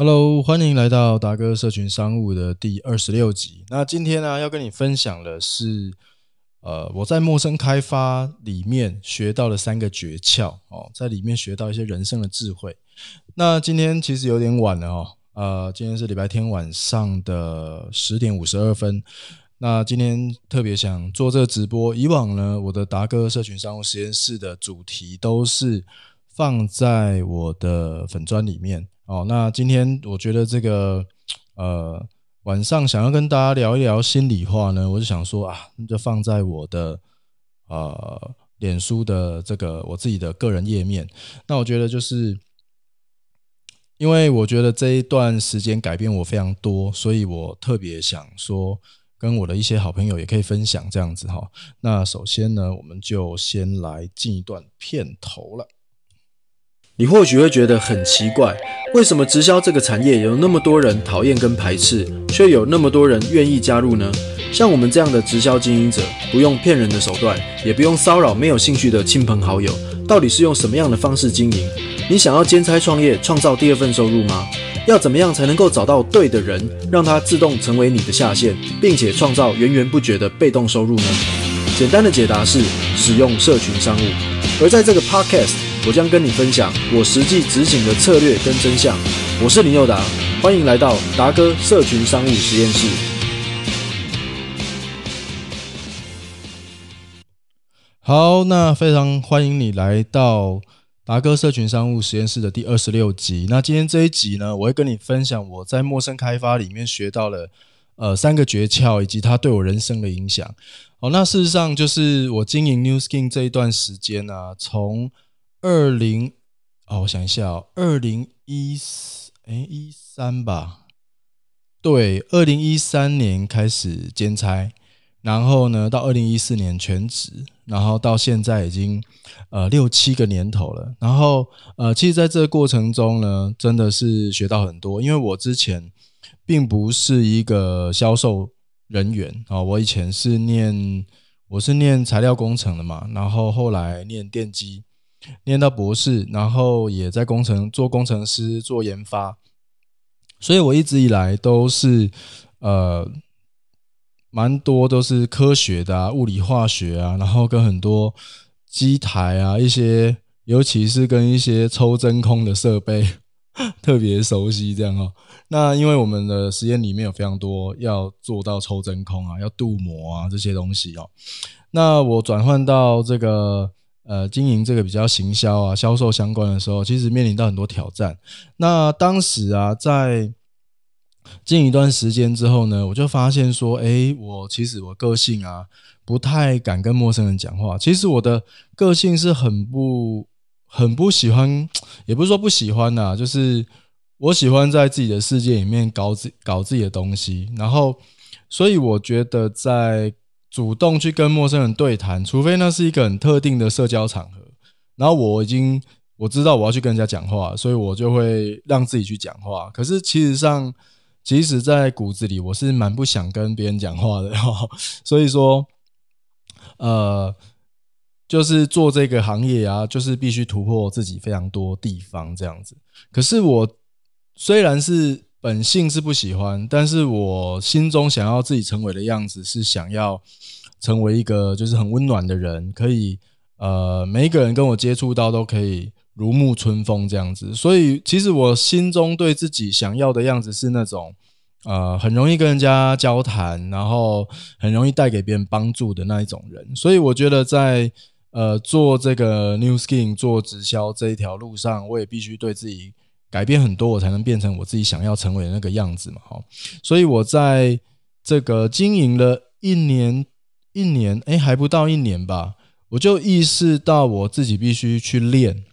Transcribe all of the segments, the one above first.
Hello，欢迎来到达哥社群商务的第二十六集。那今天呢，要跟你分享的是，呃，我在陌生开发里面学到的三个诀窍哦，在里面学到一些人生的智慧。那今天其实有点晚了哦，呃，今天是礼拜天晚上的十点五十二分。那今天特别想做这个直播。以往呢，我的达哥社群商务实验室的主题都是放在我的粉砖里面。哦，那今天我觉得这个呃晚上想要跟大家聊一聊心里话呢，我就想说啊，那就放在我的呃脸书的这个我自己的个人页面。那我觉得就是，因为我觉得这一段时间改变我非常多，所以我特别想说跟我的一些好朋友也可以分享这样子哈。那首先呢，我们就先来进一段片头了。你或许会觉得很奇怪，为什么直销这个产业有那么多人讨厌跟排斥，却有那么多人愿意加入呢？像我们这样的直销经营者，不用骗人的手段，也不用骚扰没有兴趣的亲朋好友，到底是用什么样的方式经营？你想要兼差创业，创造第二份收入吗？要怎么样才能够找到对的人，让他自动成为你的下线，并且创造源源不绝的被动收入呢？简单的解答是使用社群商务，而在这个 podcast。我将跟你分享我实际执行的策略跟真相。我是林佑达，欢迎来到达哥社群商务实验室。好，那非常欢迎你来到达哥社群商务实验室的第二十六集。那今天这一集呢，我会跟你分享我在陌生开发里面学到了呃三个诀窍，以及它对我人生的影响。好，那事实上就是我经营 New Skin 这一段时间啊，从二零哦，我想一下哦，二零一四哎一三吧，对，二零一三年开始兼差，然后呢，到二零一四年全职，然后到现在已经呃六七个年头了。然后呃，其实在这个过程中呢，真的是学到很多，因为我之前并不是一个销售人员啊，我以前是念我是念材料工程的嘛，然后后来念电机。念到博士，然后也在工程做工程师做研发，所以我一直以来都是呃蛮多都是科学的啊，物理化学啊，然后跟很多机台啊一些，尤其是跟一些抽真空的设备 特别熟悉这样哦。那因为我们的实验里面有非常多要做到抽真空啊，要镀膜啊这些东西哦。那我转换到这个。呃，经营这个比较行销啊、销售相关的时候，其实面临到很多挑战。那当时啊，在经营一段时间之后呢，我就发现说，哎，我其实我个性啊，不太敢跟陌生人讲话。其实我的个性是很不、很不喜欢，也不是说不喜欢呐，就是我喜欢在自己的世界里面搞自搞自己的东西。然后，所以我觉得在。主动去跟陌生人对谈，除非那是一个很特定的社交场合，然后我已经我知道我要去跟人家讲话，所以我就会让自己去讲话。可是其实上，其实，在骨子里我是蛮不想跟别人讲话的。所以说，呃，就是做这个行业啊，就是必须突破自己非常多地方这样子。可是我虽然是。本性是不喜欢，但是我心中想要自己成为的样子是想要成为一个就是很温暖的人，可以呃每一个人跟我接触到都可以如沐春风这样子。所以其实我心中对自己想要的样子是那种呃很容易跟人家交谈，然后很容易带给别人帮助的那一种人。所以我觉得在呃做这个 New Skin 做直销这一条路上，我也必须对自己。改变很多，我才能变成我自己想要成为的那个样子嘛，哈。所以我在这个经营了一年，一年，哎，还不到一年吧，我就意识到我自己必须去练，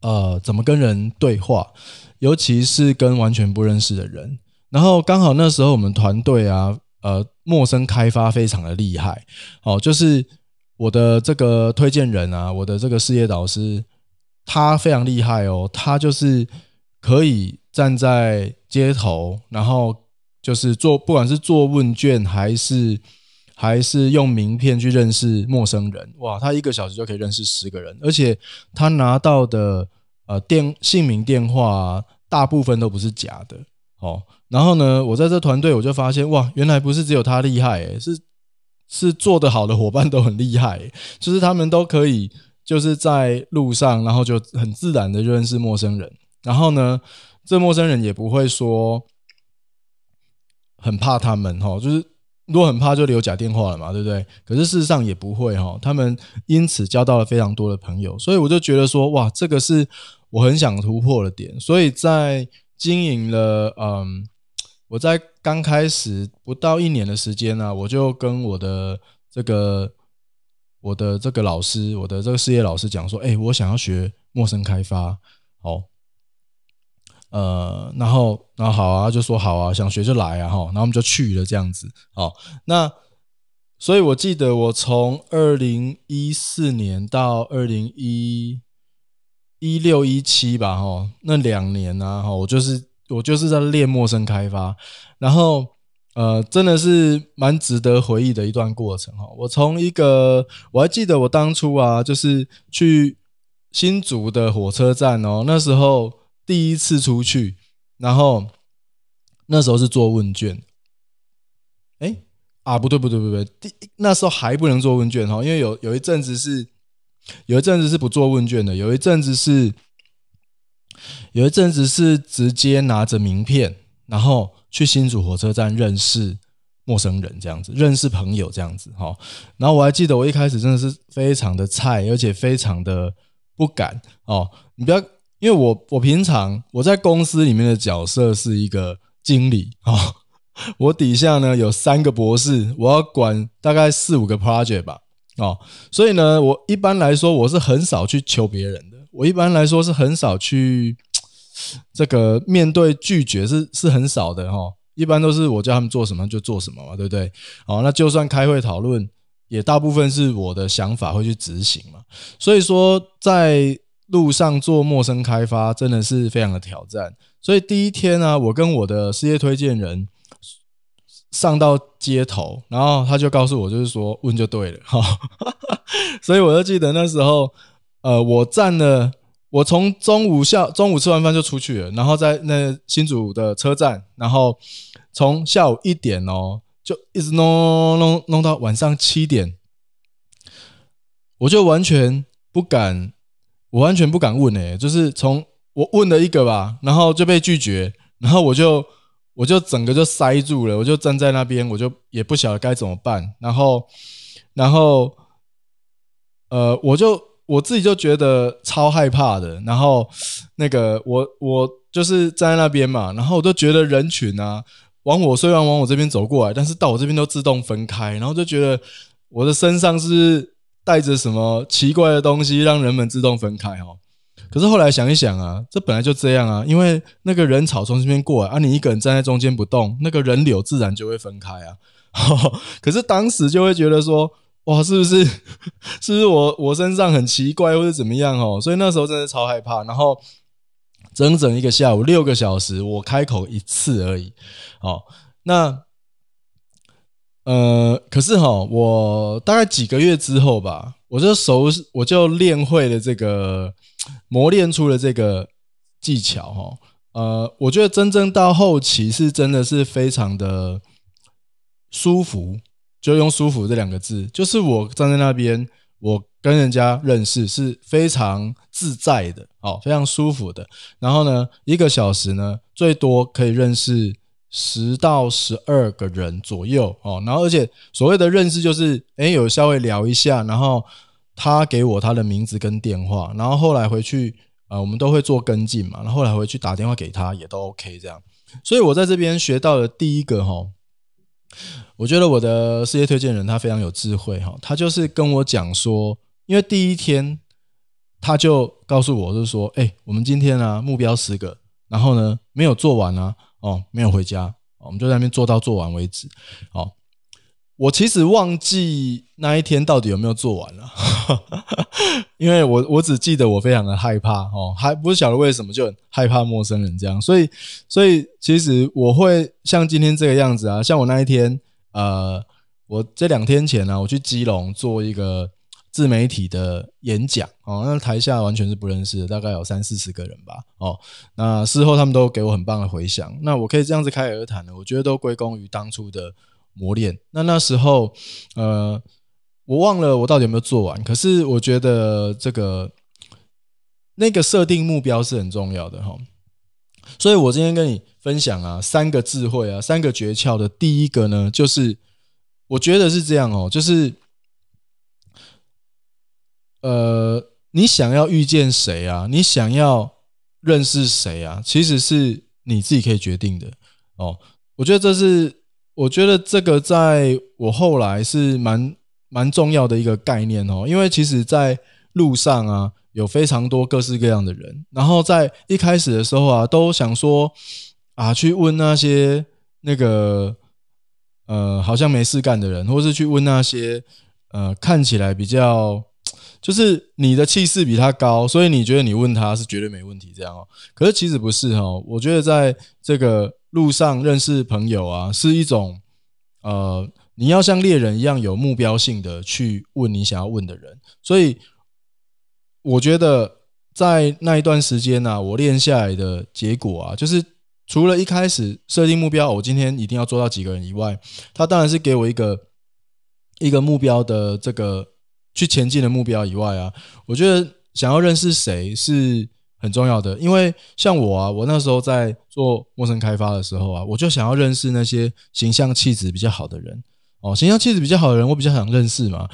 呃，怎么跟人对话，尤其是跟完全不认识的人。然后刚好那时候我们团队啊，呃，陌生开发非常的厉害，哦，就是我的这个推荐人啊，我的这个事业导师。他非常厉害哦，他就是可以站在街头，然后就是做，不管是做问卷还是还是用名片去认识陌生人，哇，他一个小时就可以认识十个人，而且他拿到的呃电姓名、电话。大部分都不是假的。哦，然后呢，我在这团队我就发现，哇，原来不是只有他厉害，是是做得好的伙伴都很厉害，就是他们都可以就是在路上，然后就很自然的认识陌生人，然后呢，这陌生人也不会说很怕他们，哈，就是如果很怕就留假电话了嘛，对不对？可是事实上也不会，哈，他们因此交到了非常多的朋友，所以我就觉得说，哇，这个是我很想突破的点，所以在。经营了，嗯，我在刚开始不到一年的时间呢，我就跟我的这个我的这个老师，我的这个事业老师讲说，哎，我想要学陌生开发，好，呃，然后，然后好啊，就说好啊，想学就来啊，哈，然后我们就去了这样子，好，那所以我记得我从二零一四年到二零一。一六一七吧，哈，那两年呢，哈，我就是我就是在练陌生开发，然后呃，真的是蛮值得回忆的一段过程，哈。我从一个我还记得我当初啊，就是去新竹的火车站哦，那时候第一次出去，然后那时候是做问卷，哎啊，不对不对不对，第那时候还不能做问卷哈，因为有有一阵子是。有一阵子是不做问卷的，有一阵子是，有一阵子是直接拿着名片，然后去新竹火车站认识陌生人，这样子认识朋友这样子哈。然后我还记得我一开始真的是非常的菜，而且非常的不敢哦。你不要，因为我我平常我在公司里面的角色是一个经理哦，我底下呢有三个博士，我要管大概四五个 project 吧。哦，所以呢，我一般来说我是很少去求别人的，我一般来说是很少去这个面对拒绝是是很少的哈，一般都是我叫他们做什么就做什么嘛，对不对？哦，那就算开会讨论，也大部分是我的想法会去执行嘛。所以说，在路上做陌生开发真的是非常的挑战。所以第一天呢，我跟我的事业推荐人。上到街头，然后他就告诉我，就是说问就对了哈，所以我就记得那时候，呃，我站了，我从中午下中午吃完饭就出去了，然后在那新竹的车站，然后从下午一点哦，就一直弄弄弄到晚上七点，我就完全不敢，我完全不敢问诶，就是从我问了一个吧，然后就被拒绝，然后我就。我就整个就塞住了，我就站在那边，我就也不晓得该怎么办。然后，然后，呃，我就我自己就觉得超害怕的。然后，那个我我就是站在那边嘛，然后我就觉得人群啊，往我虽然往我这边走过来，但是到我这边都自动分开。然后就觉得我的身上是带着什么奇怪的东西，让人们自动分开哦。可是后来想一想啊，这本来就这样啊，因为那个人草从这边过来啊，你一个人站在中间不动，那个人流自然就会分开啊。可是当时就会觉得说，哇，是不是是不是我我身上很奇怪或者怎么样哦？所以那时候真的超害怕。然后整整一个下午六个小时，我开口一次而已。哦，那呃，可是哈，我大概几个月之后吧，我就熟，我就练会了这个。磨练出了这个技巧，哈，呃，我觉得真正到后期是真的是非常的舒服，就用“舒服”这两个字，就是我站在那边，我跟人家认识是非常自在的，哦，非常舒服的。然后呢，一个小时呢，最多可以认识十到十二个人左右，哦，然后而且所谓的认识就是，哎，有稍微聊一下，然后。他给我他的名字跟电话，然后后来回去，呃，我们都会做跟进嘛。然后来回去打电话给他，也都 OK 这样。所以我在这边学到的第一个哈，我觉得我的事业推荐人他非常有智慧哈。他就是跟我讲说，因为第一天他就告诉我，就是说，哎，我们今天呢目标十个，然后呢没有做完啊，哦，没有回家，我们就在那边做到做完为止，哦。我其实忘记那一天到底有没有做完了，因为我我只记得我非常的害怕哦，还不晓得为什么就很害怕陌生人这样，所以所以其实我会像今天这个样子啊，像我那一天呃，我这两天前呢，我去基隆做一个自媒体的演讲哦，那台下完全是不认识的，大概有三四十个人吧哦。那事后他们都给我很棒的回响，那我可以这样子开而谈的，我觉得都归功于当初的磨练。那那时候呃，我忘了我到底有没有做完，可是我觉得这个那个设定目标是很重要的哈。所以我今天跟你分享啊，三个智慧啊，三个诀窍的第一个呢，就是我觉得是这样哦，就是。呃，你想要遇见谁啊？你想要认识谁啊？其实是你自己可以决定的哦。我觉得这是，我觉得这个在我后来是蛮蛮重要的一个概念哦。因为其实，在路上啊，有非常多各式各样的人，然后在一开始的时候啊，都想说啊，去问那些那个呃，好像没事干的人，或是去问那些呃，看起来比较。就是你的气势比他高，所以你觉得你问他是绝对没问题，这样哦。可是其实不是哈，我觉得在这个路上认识朋友啊，是一种呃，你要像猎人一样有目标性的去问你想要问的人。所以我觉得在那一段时间呢，我练下来的结果啊，就是除了一开始设定目标，我今天一定要做到几个人以外，他当然是给我一个一个目标的这个。去前进的目标以外啊，我觉得想要认识谁是很重要的。因为像我啊，我那时候在做陌生开发的时候啊，我就想要认识那些形象气质比较好的人哦。形象气质比较好的人，我比较想认识嘛。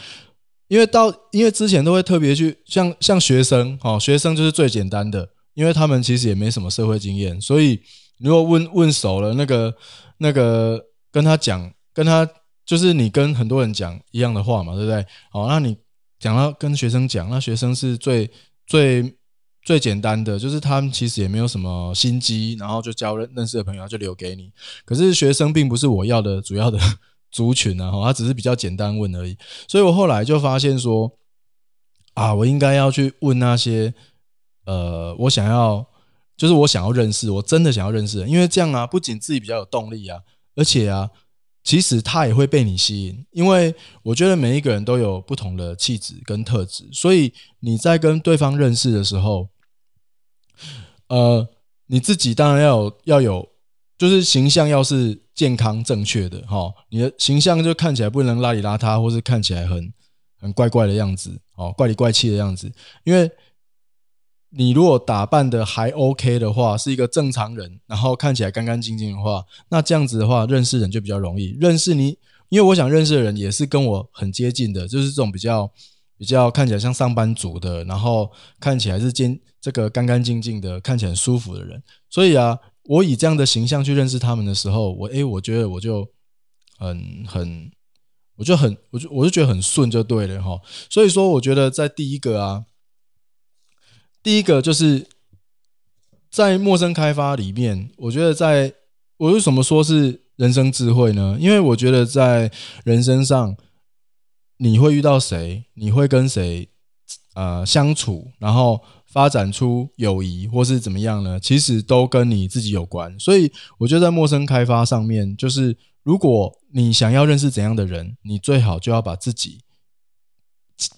因为到因为之前都会特别去像像学生哦，学生就是最简单的，因为他们其实也没什么社会经验，所以如果问问熟了，那个那个跟他讲，跟他就是你跟很多人讲一样的话嘛，对不对？哦，那你。讲到跟学生讲，那学生是最最最简单的，就是他们其实也没有什么心机，然后就交认认识的朋友就留给你。可是学生并不是我要的主要的族群啊，他只是比较简单问而已。所以我后来就发现说，啊，我应该要去问那些呃，我想要就是我想要认识，我真的想要认识，因为这样啊，不仅自己比较有动力啊，而且啊。其实他也会被你吸引，因为我觉得每一个人都有不同的气质跟特质，所以你在跟对方认识的时候，呃，你自己当然要有要有，就是形象要是健康正确的哈，你的形象就看起来不能邋里邋遢，或是看起来很很怪怪的样子，哦，怪里怪气的样子，因为。你如果打扮的还 OK 的话，是一个正常人，然后看起来干干净净的话，那这样子的话，认识人就比较容易。认识你，因为我想认识的人也是跟我很接近的，就是这种比较比较看起来像上班族的，然后看起来是健这个干干净净的，看起来很舒服的人。所以啊，我以这样的形象去认识他们的时候，我诶，我觉得我就很很，我就很，我就我就觉得很顺就对了哈。所以说，我觉得在第一个啊。第一个就是在陌生开发里面，我觉得在我为什么说是人生智慧呢？因为我觉得在人生上，你会遇到谁，你会跟谁呃相处，然后发展出友谊或是怎么样呢？其实都跟你自己有关。所以我觉得在陌生开发上面，就是如果你想要认识怎样的人，你最好就要把自己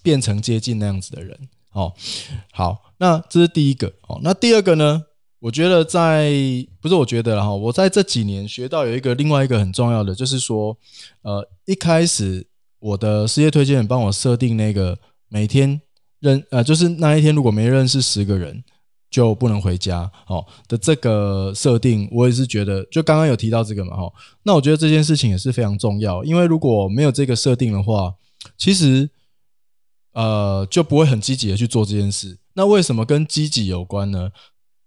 变成接近那样子的人。哦，好。那这是第一个哦。那第二个呢？我觉得在不是我觉得哈，我在这几年学到有一个另外一个很重要的，就是说，呃，一开始我的事业推荐人帮我设定那个每天认呃，就是那一天如果没认识十个人就不能回家哦的这个设定，我也是觉得就刚刚有提到这个嘛哈。那我觉得这件事情也是非常重要，因为如果没有这个设定的话，其实呃就不会很积极的去做这件事。那为什么跟积极有关呢？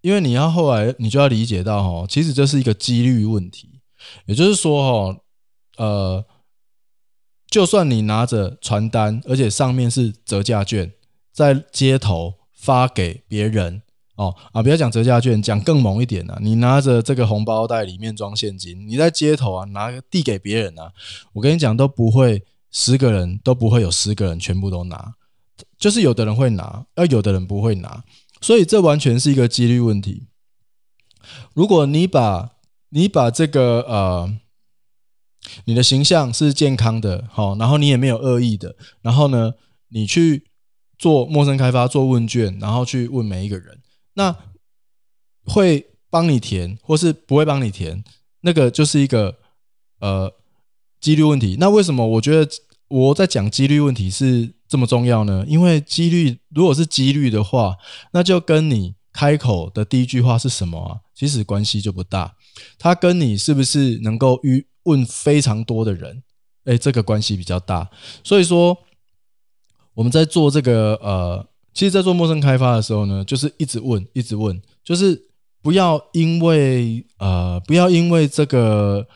因为你要后来你就要理解到哈，其实这是一个几率问题。也就是说哈，呃，就算你拿着传单，而且上面是折价券，在街头发给别人哦啊，不要讲折价券，讲更猛一点啊，你拿着这个红包袋里面装现金，你在街头啊拿递给别人啊，我跟你讲都不会十个人都不会有十个人全部都拿。就是有的人会拿，而有的人不会拿，所以这完全是一个几率问题。如果你把你把这个呃，你的形象是健康的，好，然后你也没有恶意的，然后呢，你去做陌生开发、做问卷，然后去问每一个人，那会帮你填，或是不会帮你填，那个就是一个呃几率问题。那为什么我觉得我在讲几率问题是这么重要呢？因为几率如果是几率的话，那就跟你开口的第一句话是什么，其实关系就不大。它跟你是不是能够遇问非常多的人，哎，这个关系比较大。所以说我们在做这个呃，其实，在做陌生开发的时候呢，就是一直问，一直问，就是不要因为呃，不要因为这个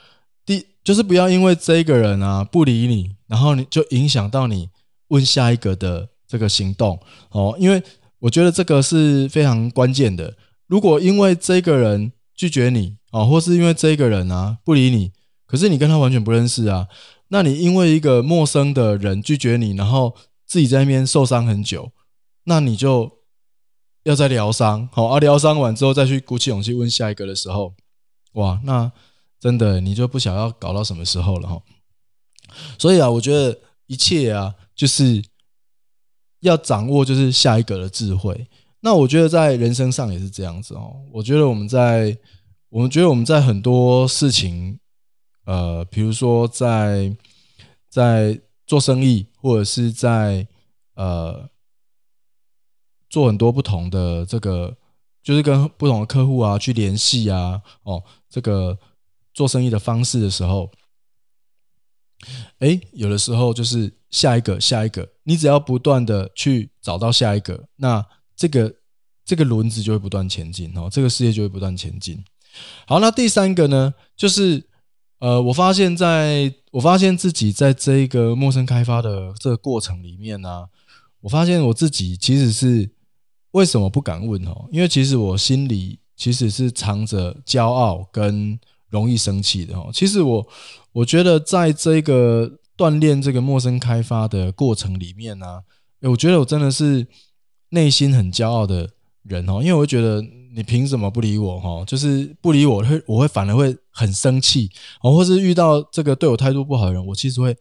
第，就是不要因为这个人啊不理你，然后你就影响到你问下一个的这个行动哦。因为我觉得这个是非常关键的。如果因为这个人拒绝你，哦，或是因为这个人啊不理你，可是你跟他完全不认识啊，那你因为一个陌生的人拒绝你，然后自己在那边受伤很久，那你就要再疗伤，好，啊，疗伤完之后再去鼓起勇气问下一个的时候，哇，那真的你就不想要搞到什么时候了哈。所以啊，我觉得一切啊，就是要掌握就是下一个的智慧。那我觉得在人生上也是这样子哦。我觉得我们在我们觉得我们在很多事情，呃，比如说在在做生意，或者是在呃做很多不同的这个，就是跟不同的客户啊去联系啊，哦，这个做生意的方式的时候，哎，有的时候就是下一个下一个，你只要不断的去找到下一个，那这个这个轮子就会不断前进哦，这个世界就会不断前进。好，那第三个呢，就是呃，我发现在我发现自己在这一个陌生开发的这个过程里面呢，我发现我自己其实是为什么不敢问哦？因为其实我心里其实是藏着骄傲跟容易生气的哦。其实我我觉得在这个锻炼这个陌生开发的过程里面呢，我觉得我真的是内心很骄傲的人哦，因为我觉得。你凭什么不理我？哈，就是不理我，会我会反而会很生气哦，或是遇到这个对我态度不好的人，我其实会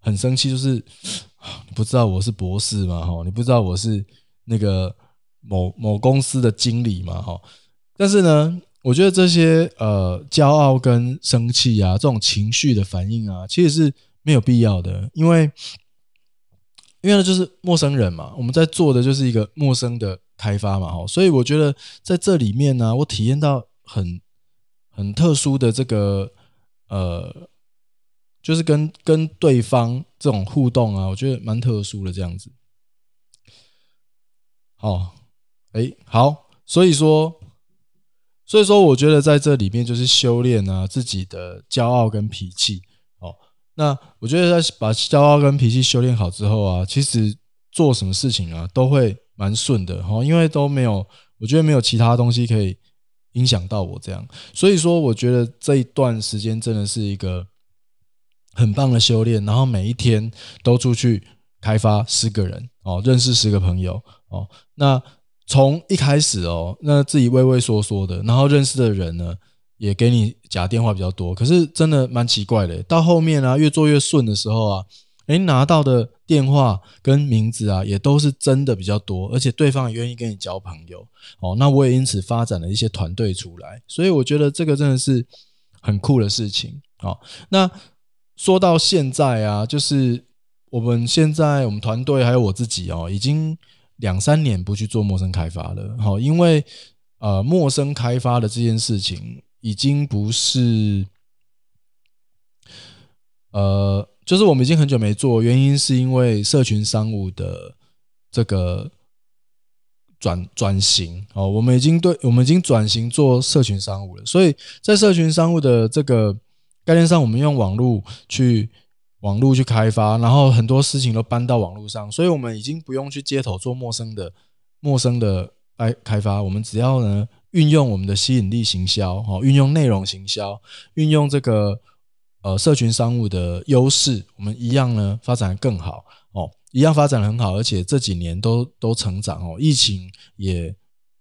很生气。就是 你不知道我是博士嘛？哈，你不知道我是那个某某公司的经理嘛？哈，但是呢，我觉得这些呃骄傲跟生气啊，这种情绪的反应啊，其实是没有必要的，因为因为呢，就是陌生人嘛，我们在做的就是一个陌生的。开发嘛，哈，所以我觉得在这里面呢，我体验到很很特殊的这个呃，就是跟跟对方这种互动啊，我觉得蛮特殊的这样子。好，哎，好，所以说，所以说，我觉得在这里面就是修炼啊自己的骄傲跟脾气。哦，那我觉得在把骄傲跟脾气修炼好之后啊，其实做什么事情啊都会。蛮顺的哈，因为都没有，我觉得没有其他东西可以影响到我这样，所以说我觉得这一段时间真的是一个很棒的修炼，然后每一天都出去开发十个人哦，认识十个朋友哦，那从一开始哦，那自己畏畏缩缩的，然后认识的人呢也给你假电话比较多，可是真的蛮奇怪的，到后面啊越做越顺的时候啊。哎，拿到的电话跟名字啊，也都是真的比较多，而且对方也愿意跟你交朋友哦。那我也因此发展了一些团队出来，所以我觉得这个真的是很酷的事情哦。那说到现在啊，就是我们现在我们团队还有我自己哦，已经两三年不去做陌生开发了。好，因为呃，陌生开发的这件事情已经不是呃。就是我们已经很久没做，原因是因为社群商务的这个转转型哦，我们已经对我们已经转型做社群商务了，所以在社群商务的这个概念上，我们用网络去网络去开发，然后很多事情都搬到网络上，所以我们已经不用去街头做陌生的陌生的开开发，我们只要呢运用我们的吸引力行销，哦，运用内容行销，运用这个。呃，社群商务的优势，我们一样呢，发展更好哦，一样发展很好，而且这几年都都成长哦，疫情也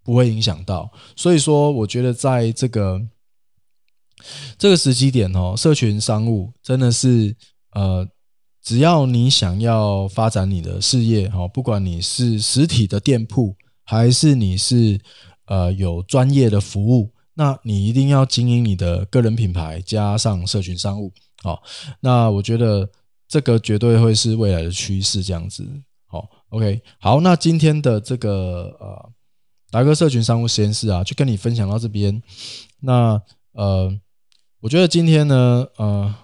不会影响到，所以说，我觉得在这个这个时机点哦，社群商务真的是呃，只要你想要发展你的事业，哈，不管你是实体的店铺，还是你是呃有专业的服务，那你一定要经营你的个人品牌，加上社群商务，好，那我觉得这个绝对会是未来的趋势，这样子，好，OK，好，那今天的这个呃达哥社群商务实验室啊，就跟你分享到这边，那呃，我觉得今天呢，呃。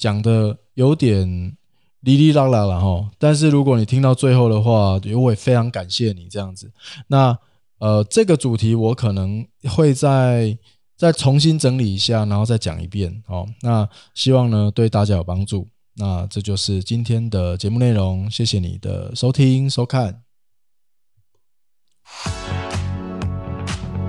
讲的有点哩哩啦啦了哈，但是如果你听到最后的话，我也非常感谢你这样子。那呃，这个主题我可能会再再重新整理一下，然后再讲一遍哦。那希望呢对大家有帮助。那这就是今天的节目内容，谢谢你的收听收看。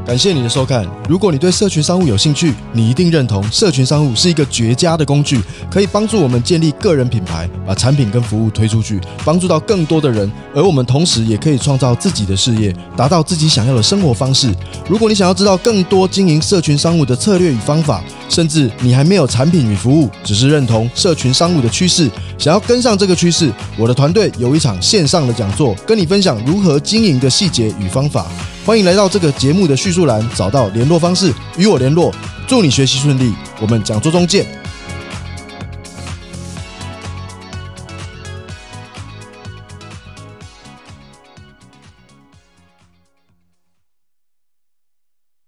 感谢你的收看。如果你对社群商务有兴趣，你一定认同社群商务是一个绝佳的工具，可以帮助我们建立个人品牌，把产品跟服务推出去，帮助到更多的人。而我们同时也可以创造自己的事业，达到自己想要的生活方式。如果你想要知道更多经营社群商务的策略与方法，甚至你还没有产品与服务，只是认同社群商务的趋势，想要跟上这个趋势，我的团队有一场线上的讲座，跟你分享如何经营的细节与方法。欢迎来到这个节目的叙述栏，找到联络方式与我联络。祝你学习顺利，我们讲座中见。